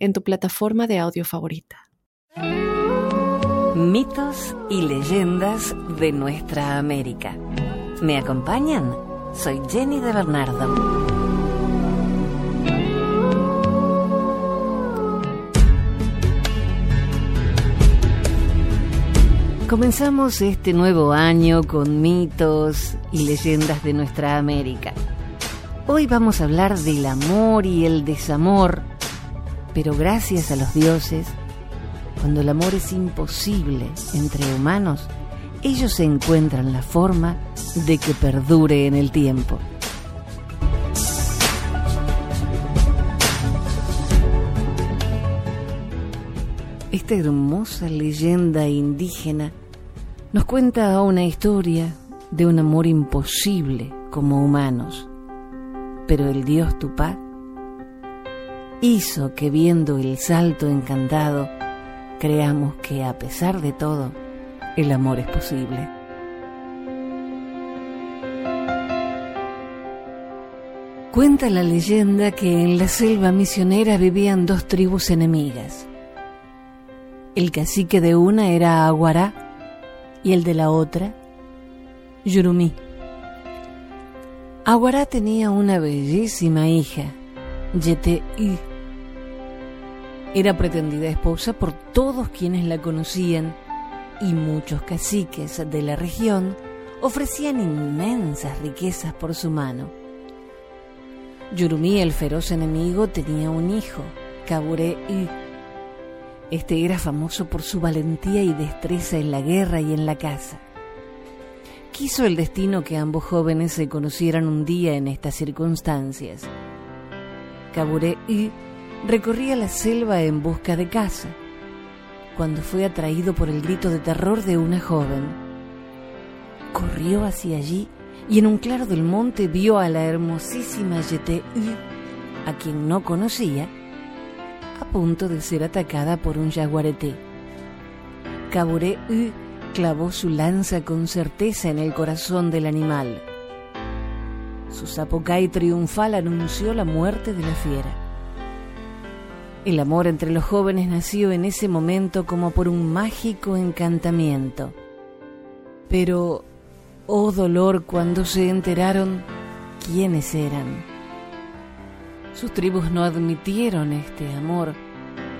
en tu plataforma de audio favorita. Mitos y leyendas de nuestra América. ¿Me acompañan? Soy Jenny de Bernardo. Comenzamos este nuevo año con mitos y leyendas de nuestra América. Hoy vamos a hablar del amor y el desamor, pero gracias a los dioses, cuando el amor es imposible entre humanos, ellos encuentran la forma de que perdure en el tiempo. Esta hermosa leyenda indígena nos cuenta una historia de un amor imposible como humanos, pero el dios Tupac hizo que viendo el salto encantado, creamos que a pesar de todo, el amor es posible. Cuenta la leyenda que en la selva misionera vivían dos tribus enemigas. El cacique de una era Aguará y el de la otra, Yurumi. Aguará tenía una bellísima hija, Yete Era pretendida esposa por todos quienes la conocían y muchos caciques de la región ofrecían inmensas riquezas por su mano. Yurumi, el feroz enemigo, tenía un hijo, Kabure este era famoso por su valentía y destreza en la guerra y en la caza. Quiso el destino que ambos jóvenes se conocieran un día en estas circunstancias. Kabure recorría la selva en busca de caza, cuando fue atraído por el grito de terror de una joven. Corrió hacia allí y en un claro del monte vio a la hermosísima Yete a quien no conocía, a punto de ser atacada por un jaguarete. Kabure U clavó su lanza con certeza en el corazón del animal. Su zapokai triunfal anunció la muerte de la fiera. El amor entre los jóvenes nació en ese momento como por un mágico encantamiento. Pero, oh dolor cuando se enteraron quiénes eran. Sus tribus no admitieron este amor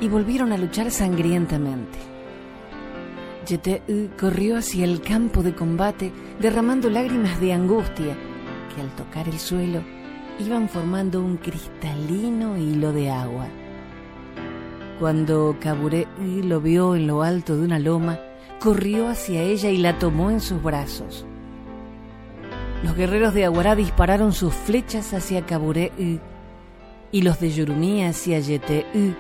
y volvieron a luchar sangrientamente. Yete corrió hacia el campo de combate derramando lágrimas de angustia que al tocar el suelo iban formando un cristalino hilo de agua. Cuando Kabure lo vio en lo alto de una loma, corrió hacia ella y la tomó en sus brazos. Los guerreros de Aguará dispararon sus flechas hacia Kabure y los de Yurumí hacia Yeteú.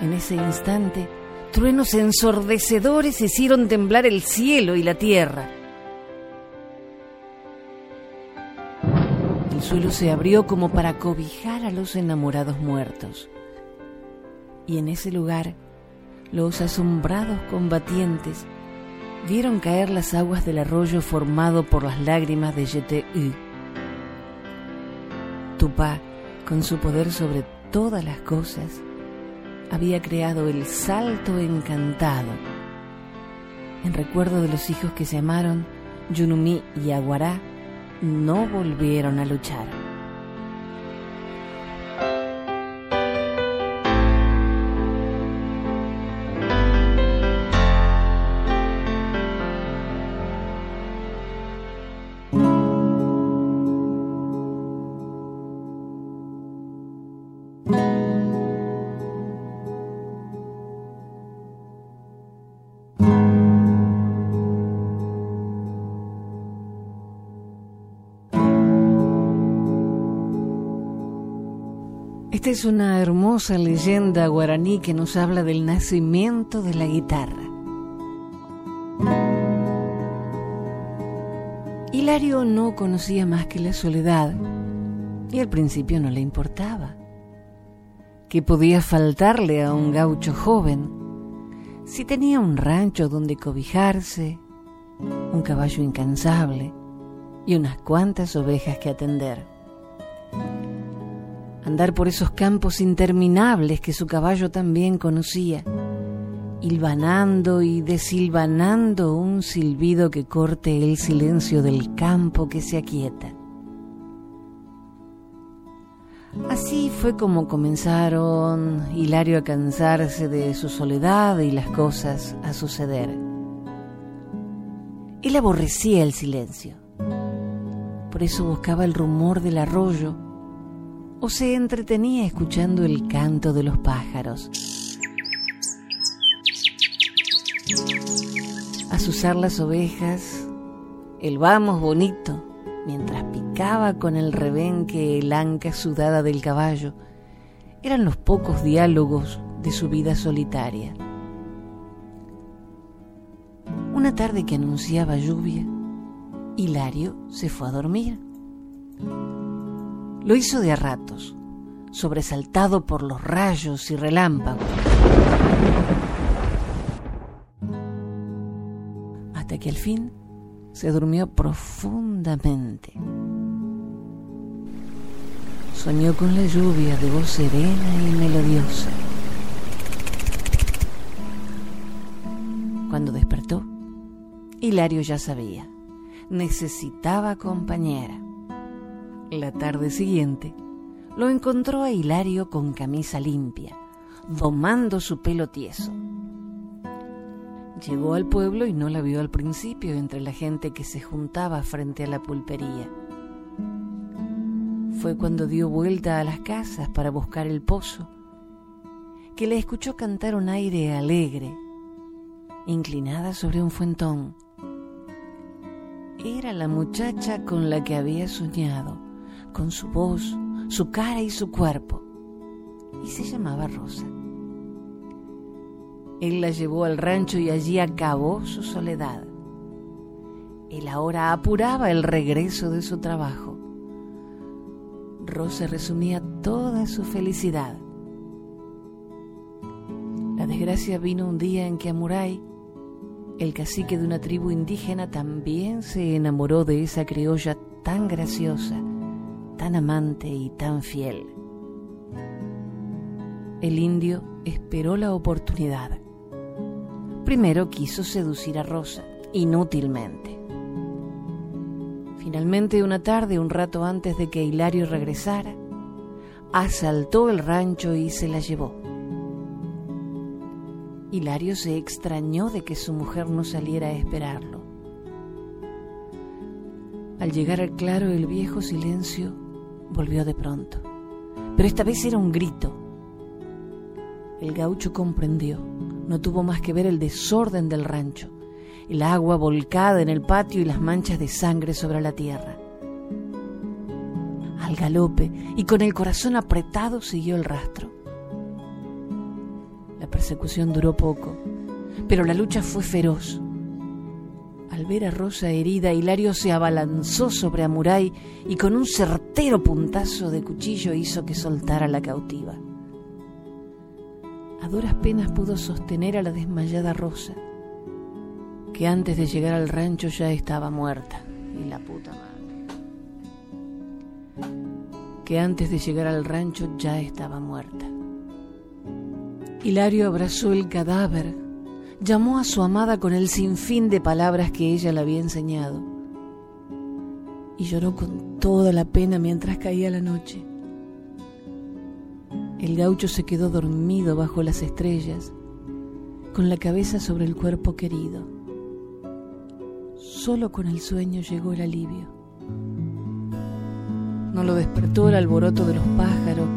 En ese instante, truenos ensordecedores hicieron temblar el cielo y la tierra. El suelo se abrió como para cobijar a los enamorados muertos. Y en ese lugar, los asombrados combatientes vieron caer las aguas del arroyo formado por las lágrimas de Yeteú. Tupá con su poder sobre todas las cosas, había creado el salto encantado. En recuerdo de los hijos que se amaron, Yunumi y Aguará no volvieron a luchar. Esta es una hermosa leyenda guaraní que nos habla del nacimiento de la guitarra. Hilario no conocía más que la soledad y al principio no le importaba. ¿Qué podía faltarle a un gaucho joven si tenía un rancho donde cobijarse, un caballo incansable y unas cuantas ovejas que atender? Andar por esos campos interminables que su caballo también conocía, hilvanando y desilvanando un silbido que corte el silencio del campo que se aquieta. Así fue como comenzaron Hilario a cansarse de su soledad y las cosas a suceder. Él aborrecía el silencio. Por eso buscaba el rumor del arroyo o se entretenía escuchando el canto de los pájaros. A susar las ovejas, el vamos bonito, mientras picaba con el rebenque el anca sudada del caballo, eran los pocos diálogos de su vida solitaria. Una tarde que anunciaba lluvia, Hilario se fue a dormir. Lo hizo de a ratos, sobresaltado por los rayos y relámpagos. Hasta que al fin se durmió profundamente. Soñó con la lluvia de voz serena y melodiosa. Cuando despertó, Hilario ya sabía, necesitaba compañera. La tarde siguiente, lo encontró a Hilario con camisa limpia, domando su pelo tieso. Llegó al pueblo y no la vio al principio entre la gente que se juntaba frente a la pulpería. Fue cuando dio vuelta a las casas para buscar el pozo, que le escuchó cantar un aire alegre, inclinada sobre un fuentón. Era la muchacha con la que había soñado con su voz, su cara y su cuerpo, y se llamaba Rosa. Él la llevó al rancho y allí acabó su soledad. Él ahora apuraba el regreso de su trabajo. Rosa resumía toda su felicidad. La desgracia vino un día en que Amuray, el cacique de una tribu indígena, también se enamoró de esa criolla tan graciosa tan amante y tan fiel. El indio esperó la oportunidad. Primero quiso seducir a Rosa, inútilmente. Finalmente, una tarde, un rato antes de que Hilario regresara, asaltó el rancho y se la llevó. Hilario se extrañó de que su mujer no saliera a esperarlo. Al llegar al claro el viejo silencio volvió de pronto, pero esta vez era un grito. El gaucho comprendió, no tuvo más que ver el desorden del rancho, el agua volcada en el patio y las manchas de sangre sobre la tierra. Al galope y con el corazón apretado siguió el rastro. La persecución duró poco, pero la lucha fue feroz. Al ver a Rosa herida, Hilario se abalanzó sobre Amuray y con un certero puntazo de cuchillo hizo que soltara la cautiva. A duras penas pudo sostener a la desmayada Rosa, que antes de llegar al rancho ya estaba muerta. Y la puta madre. Que antes de llegar al rancho ya estaba muerta. Hilario abrazó el cadáver llamó a su amada con el sinfín de palabras que ella le había enseñado y lloró con toda la pena mientras caía la noche. El gaucho se quedó dormido bajo las estrellas, con la cabeza sobre el cuerpo querido. Solo con el sueño llegó el alivio. No lo despertó el alboroto de los pájaros,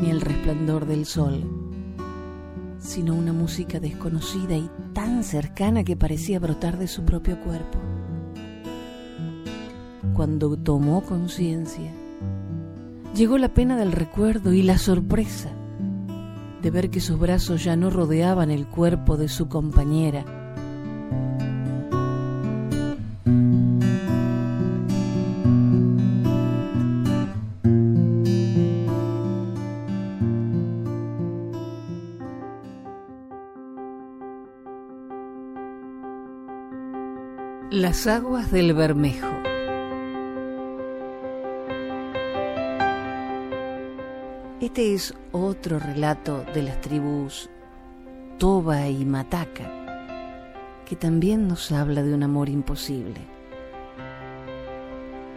ni el resplandor del sol sino una música desconocida y tan cercana que parecía brotar de su propio cuerpo. Cuando tomó conciencia, Llegó la pena del recuerdo y la sorpresa de ver que sus brazos ya no rodeaban el cuerpo de su compañera. Las aguas del Bermejo. Este es otro relato de las tribus Toba y Mataca, que también nos habla de un amor imposible.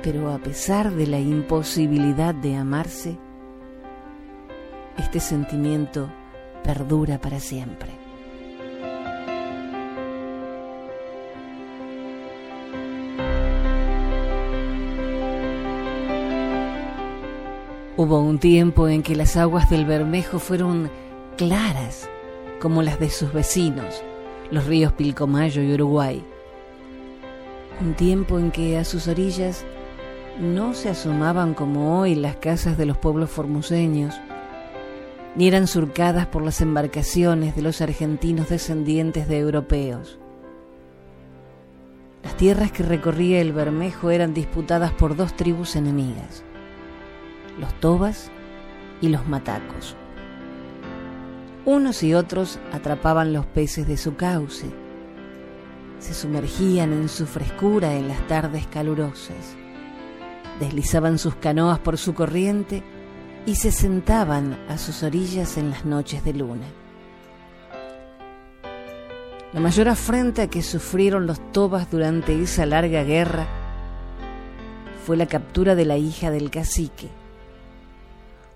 Pero a pesar de la imposibilidad de amarse, este sentimiento perdura para siempre. Hubo un tiempo en que las aguas del Bermejo fueron claras como las de sus vecinos, los ríos Pilcomayo y Uruguay. Un tiempo en que a sus orillas no se asomaban como hoy las casas de los pueblos formuseños, ni eran surcadas por las embarcaciones de los argentinos descendientes de europeos. Las tierras que recorría el Bermejo eran disputadas por dos tribus enemigas los tobas y los matacos. Unos y otros atrapaban los peces de su cauce, se sumergían en su frescura en las tardes calurosas, deslizaban sus canoas por su corriente y se sentaban a sus orillas en las noches de luna. La mayor afrenta que sufrieron los tobas durante esa larga guerra fue la captura de la hija del cacique,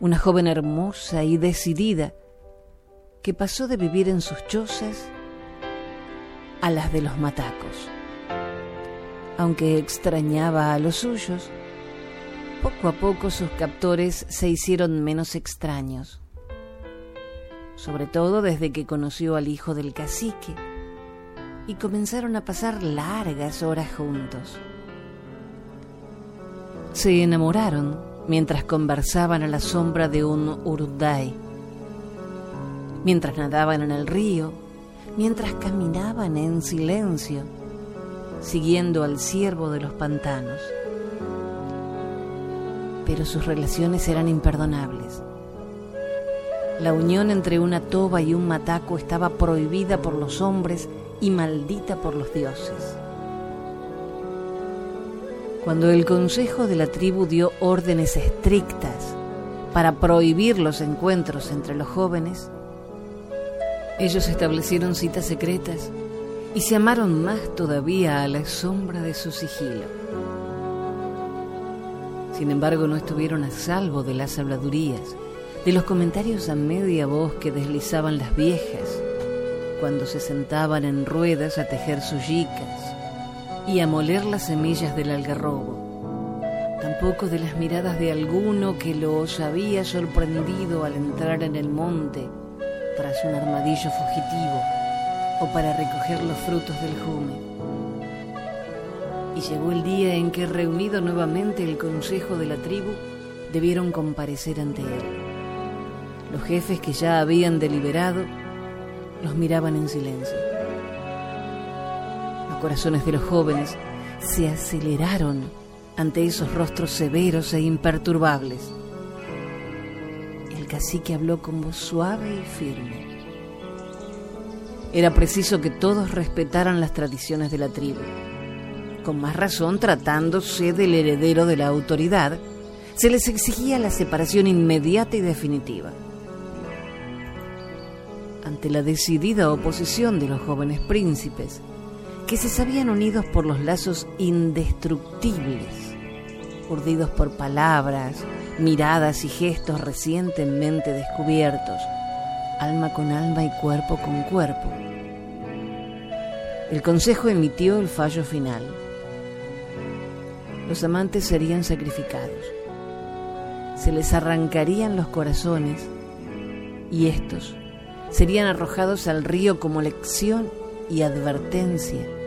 una joven hermosa y decidida que pasó de vivir en sus chozas a las de los matacos. Aunque extrañaba a los suyos, poco a poco sus captores se hicieron menos extraños, sobre todo desde que conoció al hijo del cacique y comenzaron a pasar largas horas juntos. Se enamoraron mientras conversaban a la sombra de un urunday, mientras nadaban en el río, mientras caminaban en silencio, siguiendo al ciervo de los pantanos. Pero sus relaciones eran imperdonables. La unión entre una toba y un mataco estaba prohibida por los hombres y maldita por los dioses. Cuando el consejo de la tribu dio órdenes estrictas para prohibir los encuentros entre los jóvenes, ellos establecieron citas secretas y se amaron más todavía a la sombra de su sigilo. Sin embargo, no estuvieron a salvo de las habladurías, de los comentarios a media voz que deslizaban las viejas cuando se sentaban en ruedas a tejer sus yicas y a moler las semillas del algarrobo, tampoco de las miradas de alguno que los había sorprendido al entrar en el monte tras un armadillo fugitivo o para recoger los frutos del jume. Y llegó el día en que, reunido nuevamente el consejo de la tribu, debieron comparecer ante él. Los jefes que ya habían deliberado los miraban en silencio corazones de los jóvenes se aceleraron ante esos rostros severos e imperturbables. El cacique habló con voz suave y firme. Era preciso que todos respetaran las tradiciones de la tribu. Con más razón, tratándose del heredero de la autoridad, se les exigía la separación inmediata y definitiva. Ante la decidida oposición de los jóvenes príncipes, que se sabían unidos por los lazos indestructibles, urdidos por palabras, miradas y gestos recientemente descubiertos, alma con alma y cuerpo con cuerpo. El Consejo emitió el fallo final. Los amantes serían sacrificados. Se les arrancarían los corazones y estos serían arrojados al río como lección y advertencia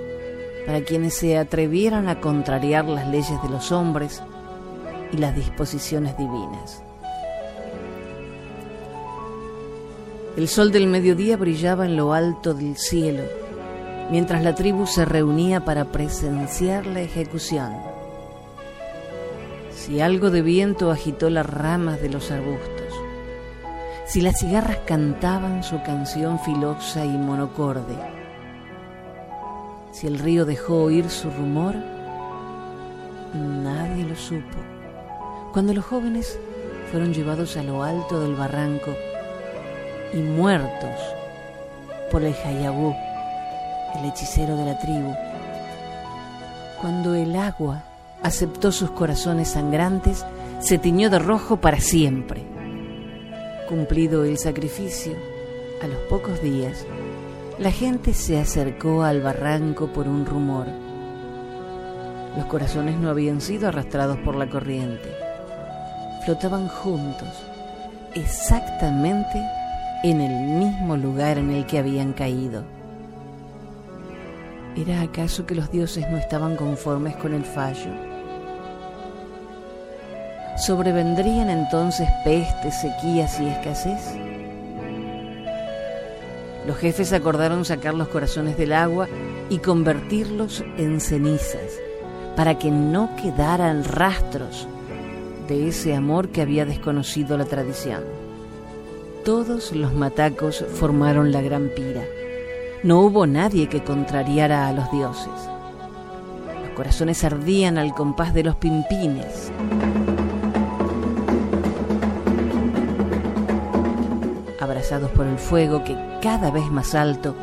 para quienes se atrevieran a contrariar las leyes de los hombres y las disposiciones divinas. El sol del mediodía brillaba en lo alto del cielo, mientras la tribu se reunía para presenciar la ejecución. Si algo de viento agitó las ramas de los arbustos, si las cigarras cantaban su canción filosa y monocorde, si el río dejó oír su rumor, nadie lo supo. Cuando los jóvenes fueron llevados a lo alto del barranco, y muertos por el Hayabú, el hechicero de la tribu. Cuando el agua aceptó sus corazones sangrantes, se tiñó de rojo para siempre. Cumplido el sacrificio, a los pocos días, la gente se acercó al barranco por un rumor. Los corazones no habían sido arrastrados por la corriente. Flotaban juntos, exactamente en el mismo lugar en el que habían caído. ¿Era acaso que los dioses no estaban conformes con el fallo? ¿Sobrevendrían entonces pestes, sequías y escasez? Los jefes acordaron sacar los corazones del agua y convertirlos en cenizas, para que no quedaran rastros de ese amor que había desconocido la tradición. Todos los matacos formaron la gran pira. No hubo nadie que contrariara a los dioses. Los corazones ardían al compás de los pimpines. Por el fuego que cada vez más alto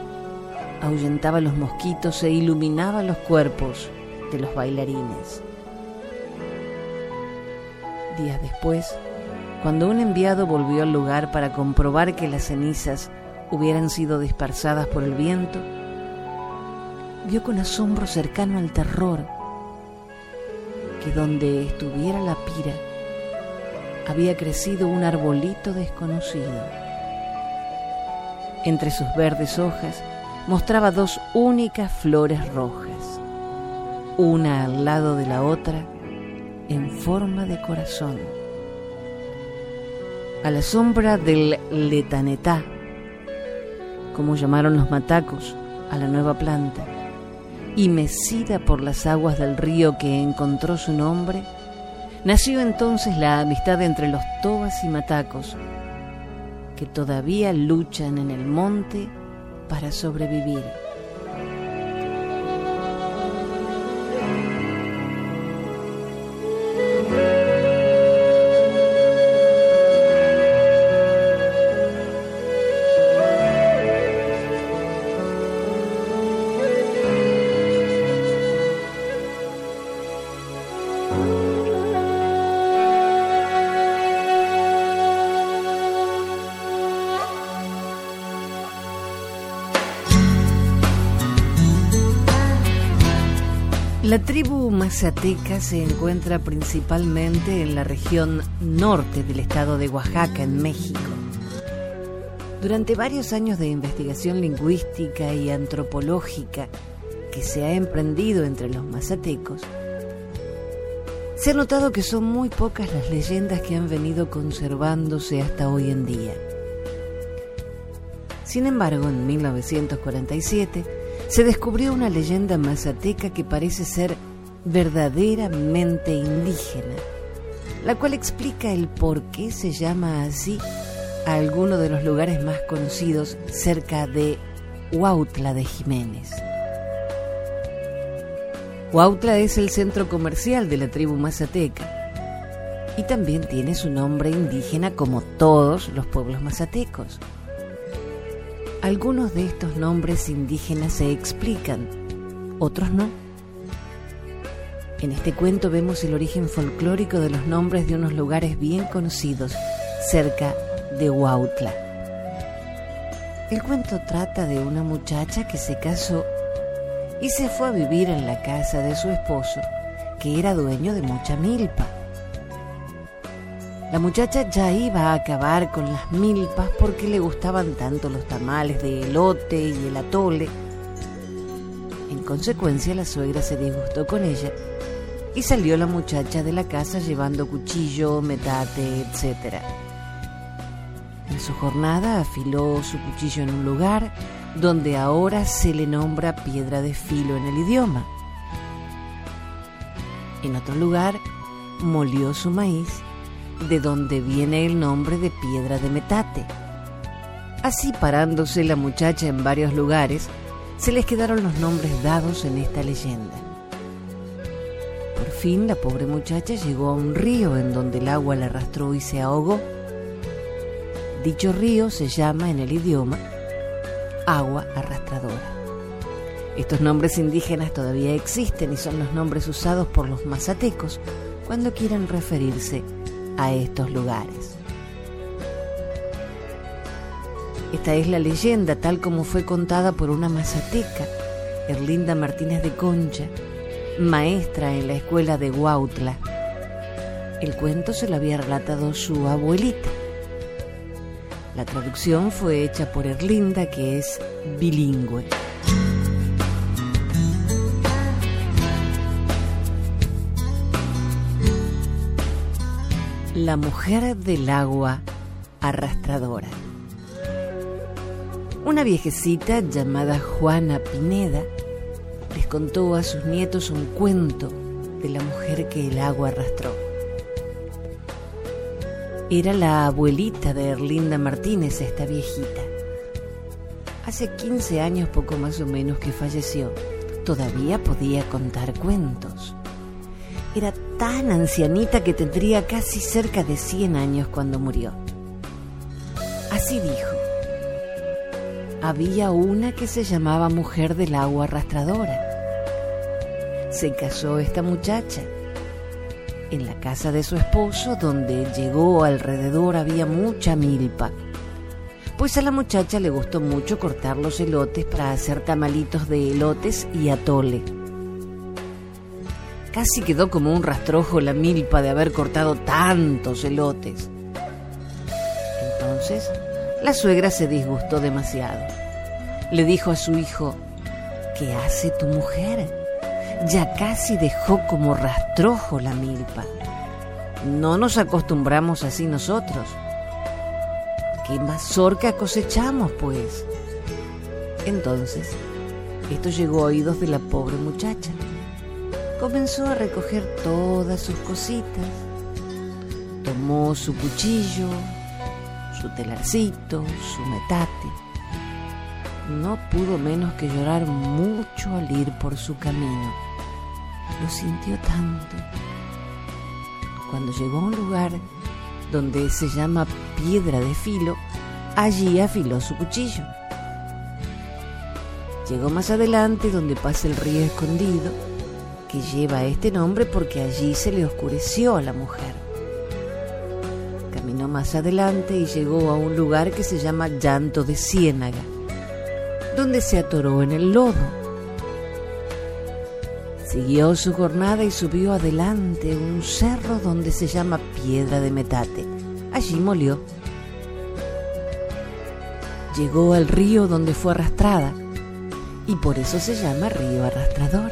ahuyentaba los mosquitos e iluminaba los cuerpos de los bailarines. Días después, cuando un enviado volvió al lugar para comprobar que las cenizas hubieran sido dispersadas por el viento, vio con asombro cercano al terror que donde estuviera la pira había crecido un arbolito desconocido. Entre sus verdes hojas mostraba dos únicas flores rojas, una al lado de la otra en forma de corazón. A la sombra del letanetá, como llamaron los matacos a la nueva planta, y mecida por las aguas del río que encontró su nombre, nació entonces la amistad entre los tobas y matacos, que todavía luchan en el monte para sobrevivir. Mazateca se encuentra principalmente en la región norte del estado de Oaxaca, en México. Durante varios años de investigación lingüística y antropológica que se ha emprendido entre los mazatecos, se ha notado que son muy pocas las leyendas que han venido conservándose hasta hoy en día. Sin embargo, en 1947, se descubrió una leyenda mazateca que parece ser verdaderamente indígena, la cual explica el por qué se llama así a alguno de los lugares más conocidos cerca de Huautla de Jiménez. Huautla es el centro comercial de la tribu mazateca y también tiene su nombre indígena como todos los pueblos mazatecos. Algunos de estos nombres indígenas se explican, otros no. En este cuento vemos el origen folclórico de los nombres de unos lugares bien conocidos cerca de Huautla. El cuento trata de una muchacha que se casó y se fue a vivir en la casa de su esposo, que era dueño de mucha milpa. La muchacha ya iba a acabar con las milpas porque le gustaban tanto los tamales de elote y el atole. En consecuencia, la suegra se disgustó con ella y salió la muchacha de la casa llevando cuchillo, metate, etc. En su jornada afiló su cuchillo en un lugar donde ahora se le nombra piedra de filo en el idioma. En otro lugar molió su maíz, de donde viene el nombre de piedra de metate. Así parándose la muchacha en varios lugares, se les quedaron los nombres dados en esta leyenda. Por fin la pobre muchacha llegó a un río en donde el agua la arrastró y se ahogó. Dicho río se llama en el idioma agua arrastradora. Estos nombres indígenas todavía existen y son los nombres usados por los mazatecos cuando quieren referirse a estos lugares. Esta es la leyenda tal como fue contada por una mazateca, Erlinda Martínez de Concha, maestra en la escuela de Huautla. El cuento se lo había relatado su abuelita. La traducción fue hecha por Erlinda, que es bilingüe. La mujer del agua arrastradora. Una viejecita llamada Juana Pineda les contó a sus nietos un cuento de la mujer que el agua arrastró. Era la abuelita de Erlinda Martínez, esta viejita. Hace 15 años poco más o menos que falleció. Todavía podía contar cuentos. Era tan ancianita que tendría casi cerca de 100 años cuando murió. Así dijo había una que se llamaba Mujer del Agua Arrastradora. Se casó esta muchacha. En la casa de su esposo, donde llegó alrededor, había mucha milpa. Pues a la muchacha le gustó mucho cortar los elotes para hacer tamalitos de elotes y atole. Casi quedó como un rastrojo la milpa de haber cortado tantos elotes. Entonces la suegra se disgustó demasiado. Le dijo a su hijo, ¿qué hace tu mujer? Ya casi dejó como rastrojo la milpa. No nos acostumbramos así nosotros. ¿Qué mazorca cosechamos, pues? Entonces, esto llegó a oídos de la pobre muchacha. Comenzó a recoger todas sus cositas. Tomó su cuchillo, su telarcito, su metate. No pudo menos que llorar mucho al ir por su camino. Lo sintió tanto. Cuando llegó a un lugar donde se llama piedra de filo, allí afiló su cuchillo. Llegó más adelante donde pasa el río escondido, que lleva este nombre porque allí se le oscureció a la mujer más adelante y llegó a un lugar que se llama Llanto de Ciénaga, donde se atoró en el lodo. Siguió su jornada y subió adelante un cerro donde se llama Piedra de Metate. Allí molió. Llegó al río donde fue arrastrada y por eso se llama río arrastrador.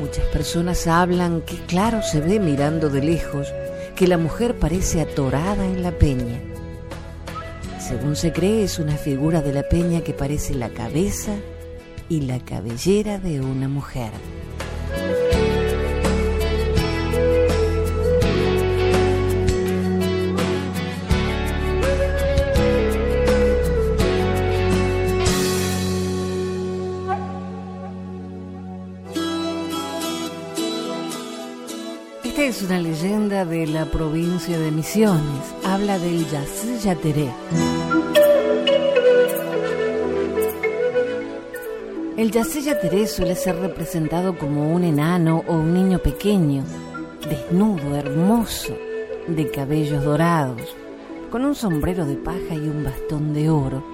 Muchas personas hablan que claro se ve mirando de lejos que la mujer parece atorada en la peña. Según se cree, es una figura de la peña que parece la cabeza y la cabellera de una mujer. Es una leyenda de la provincia de Misiones. Habla del Yací Yateré. El Yací Yateré suele ser representado como un enano o un niño pequeño, desnudo, hermoso, de cabellos dorados, con un sombrero de paja y un bastón de oro,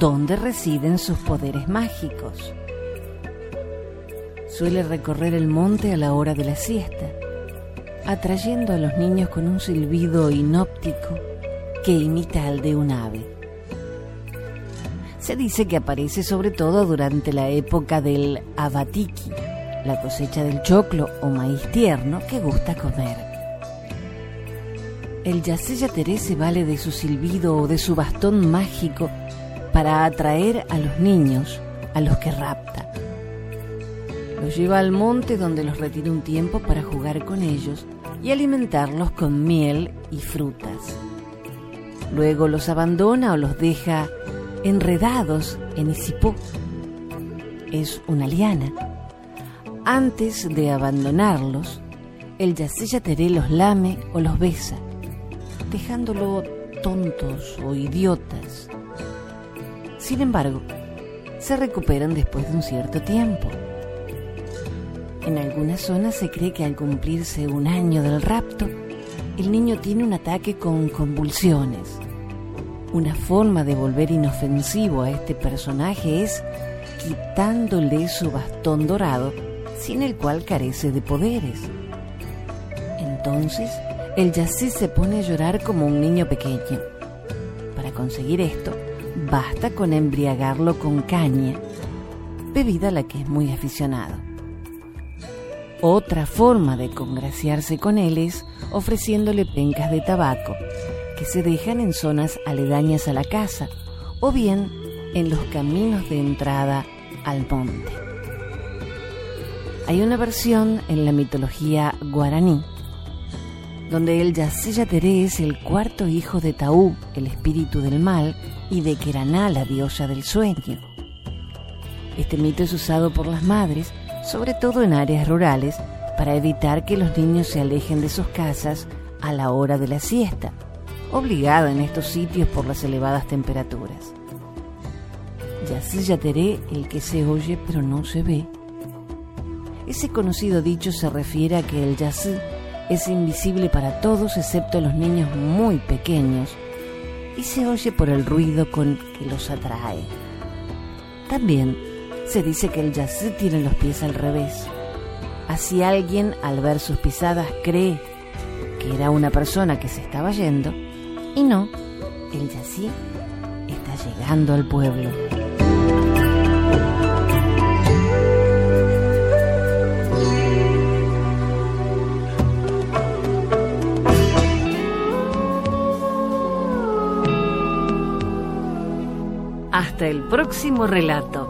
donde residen sus poderes mágicos. Suele recorrer el monte a la hora de la siesta atrayendo a los niños con un silbido inóptico que imita al de un ave. Se dice que aparece sobre todo durante la época del Abatiki, la cosecha del choclo o maíz tierno que gusta comer. El Yaseya Terese vale de su silbido o de su bastón mágico para atraer a los niños a los que rapta. Los lleva al monte donde los retira un tiempo para jugar con ellos y alimentarlos con miel y frutas. Luego los abandona o los deja enredados en Isipó. Es una liana. Antes de abandonarlos, el Yaseya Teré los lame o los besa, dejándolo tontos o idiotas. Sin embargo, se recuperan después de un cierto tiempo. En algunas zonas se cree que al cumplirse un año del rapto, el niño tiene un ataque con convulsiones. Una forma de volver inofensivo a este personaje es quitándole su bastón dorado, sin el cual carece de poderes. Entonces, el yacé se pone a llorar como un niño pequeño. Para conseguir esto, basta con embriagarlo con caña, bebida a la que es muy aficionado. Otra forma de congraciarse con él es ofreciéndole pencas de tabaco que se dejan en zonas aledañas a la casa o bien en los caminos de entrada al monte. Hay una versión en la mitología guaraní donde el Yaseya Teré es el cuarto hijo de Taú, el espíritu del mal, y de Keraná, la diosa del sueño. Este mito es usado por las madres sobre todo en áreas rurales, para evitar que los niños se alejen de sus casas a la hora de la siesta, obligada en estos sitios por las elevadas temperaturas. Yací yateré el que se oye pero no se ve. Ese conocido dicho se refiere a que el yací es invisible para todos excepto los niños muy pequeños y se oye por el ruido con que los atrae. También se dice que el yací tiene los pies al revés. Así alguien al ver sus pisadas cree que era una persona que se estaba yendo y no, el yací está llegando al pueblo. Hasta el próximo relato.